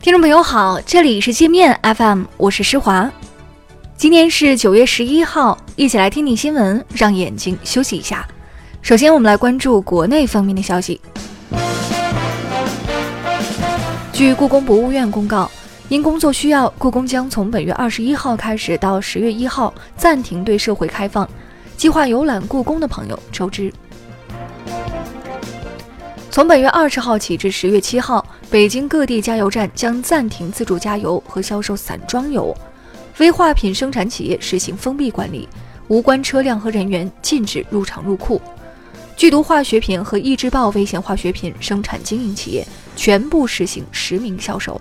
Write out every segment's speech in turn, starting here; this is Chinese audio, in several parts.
听众朋友好，这里是界面 FM，我是施华。今天是九月十一号，一起来听听新闻，让眼睛休息一下。首先，我们来关注国内方面的消息。据故宫博物院公告，因工作需要，故宫将从本月二十一号开始到十月一号暂停对社会开放。计划游览故宫的朋友周知。从本月二十号起至十月七号，北京各地加油站将暂停自助加油和销售散装油，危化品生产企业实行封闭管理，无关车辆和人员禁止入场入库。剧毒化学品和易制爆危险化学品生产经营企业全部实行实名销售。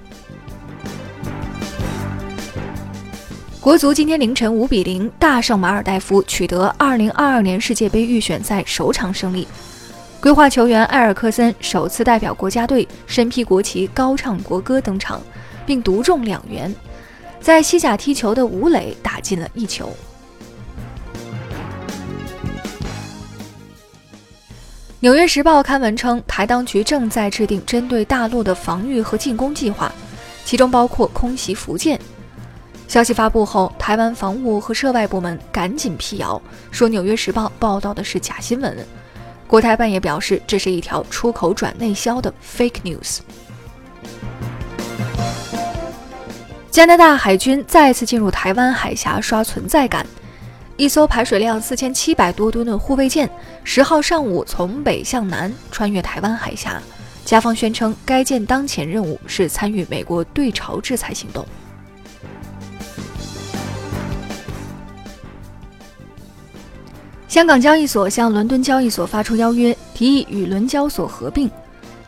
国足今天凌晨五比零大胜马尔代夫，取得二零二二年世界杯预选赛首场胜利。规划球员埃尔克森首次代表国家队身披国旗高唱国歌登场，并独中两元。在西甲踢球的吴磊打进了一球。纽约时报刊文称，台当局正在制定针对大陆的防御和进攻计划，其中包括空袭福建。消息发布后，台湾防务和涉外部门赶紧辟谣，说纽约时报报道的是假新闻。国台办也表示，这是一条出口转内销的 fake news。加拿大海军再次进入台湾海峡刷存在感，一艘排水量四千七百多吨的护卫舰十号上午从北向南穿越台湾海峡，加方宣称该舰当前任务是参与美国对朝制裁行动。香港交易所向伦敦交易所发出邀约，提议与伦交所合并。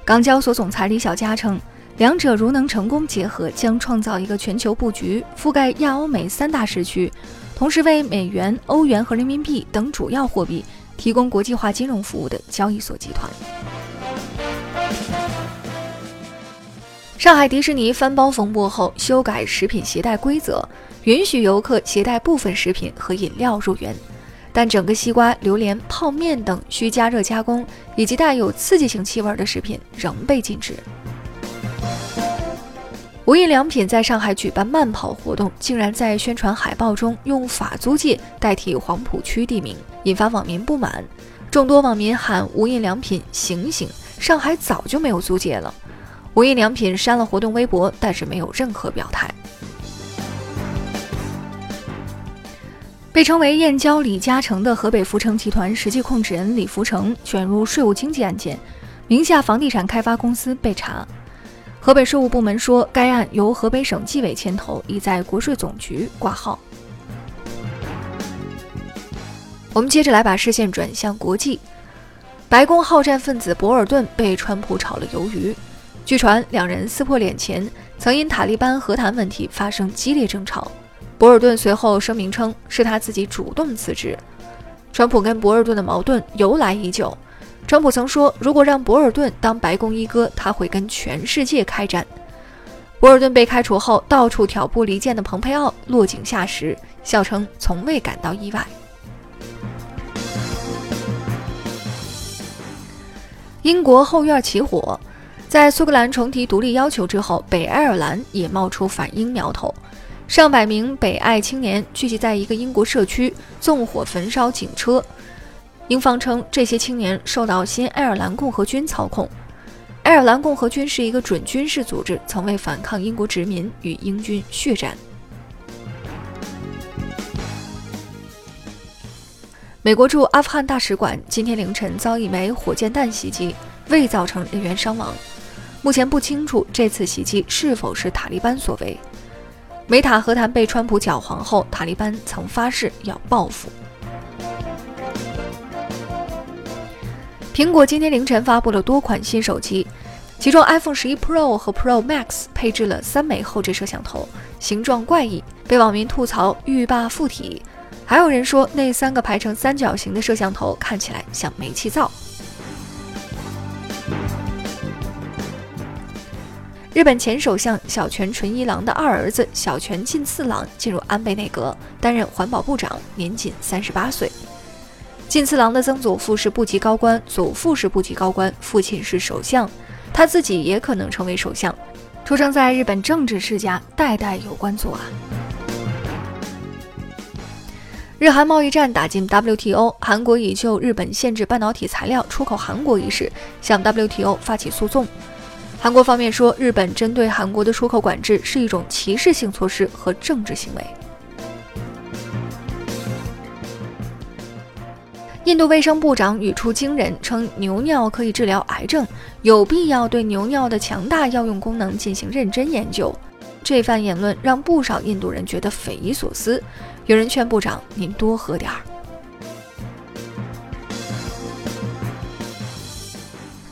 港交所总裁李小加称，两者如能成功结合，将创造一个全球布局、覆盖亚欧美三大时区，同时为美元、欧元和人民币等主要货币提供国际化金融服务的交易所集团。上海迪士尼翻包风波后，修改食品携带规则，允许游客携带部分食品和饮料入园。但整个西瓜、榴莲、泡面等需加热加工以及带有刺激性气味的食品仍被禁止。无印良品在上海举办慢跑活动，竟然在宣传海报中用法租界代替黄浦区地名，引发网民不满。众多网民喊无印良品醒醒，上海早就没有租界了。无印良品删了活动微博，但是没有任何表态。被称为“燕郊李嘉诚”的河北福成集团实际控制人李福成卷入税务经济案件，名下房地产开发公司被查。河北税务部门说，该案由河北省纪委牵头，已在国税总局挂号。我们接着来把视线转向国际，白宫好战分子博尔顿被川普炒了鱿鱼。据传，两人撕破脸前曾因塔利班和谈问题发生激烈争吵。博尔顿随后声明称，是他自己主动辞职。川普跟博尔顿的矛盾由来已久。川普曾说，如果让博尔顿当白宫一哥，他会跟全世界开战。博尔顿被开除后，到处挑拨离间的蓬佩奥落井下石，笑称从未感到意外。英国后院起火，在苏格兰重提独立要求之后，北爱尔兰也冒出反英苗头。上百名北爱青年聚集在一个英国社区，纵火焚烧警车。英方称，这些青年受到新爱尔兰共和军操控。爱尔兰共和军是一个准军事组织，曾为反抗英国殖民与英军血战。美国驻阿富汗大使馆今天凌晨遭一枚火箭弹袭击，未造成人员伤亡。目前不清楚这次袭击是否是塔利班所为。美塔和谈被川普搅黄后，塔利班曾发誓要报复。苹果今天凌晨发布了多款新手机，其中 iPhone 十一 Pro 和 Pro Max 配置了三枚后置摄像头，形状怪异，被网民吐槽欲罢附体。还有人说，那三个排成三角形的摄像头看起来像煤气灶。日本前首相小泉纯一郎的二儿子小泉进次郎进入安倍内阁，担任环保部长，年仅三十八岁。进次郎的曾祖父是部级高官，祖父是部级高官，父亲是首相，他自己也可能成为首相。出生在日本政治世家，代代有官做啊。日韩贸易战打进 WTO，韩国已就日本限制半导体材料出口韩国一事向 WTO 发起诉讼。韩国方面说，日本针对韩国的出口管制是一种歧视性措施和政治行为。印度卫生部长语出惊人，称牛尿可以治疗癌症，有必要对牛尿的强大药用功能进行认真研究。这番言论让不少印度人觉得匪夷所思。有人劝部长：“您多喝点儿。”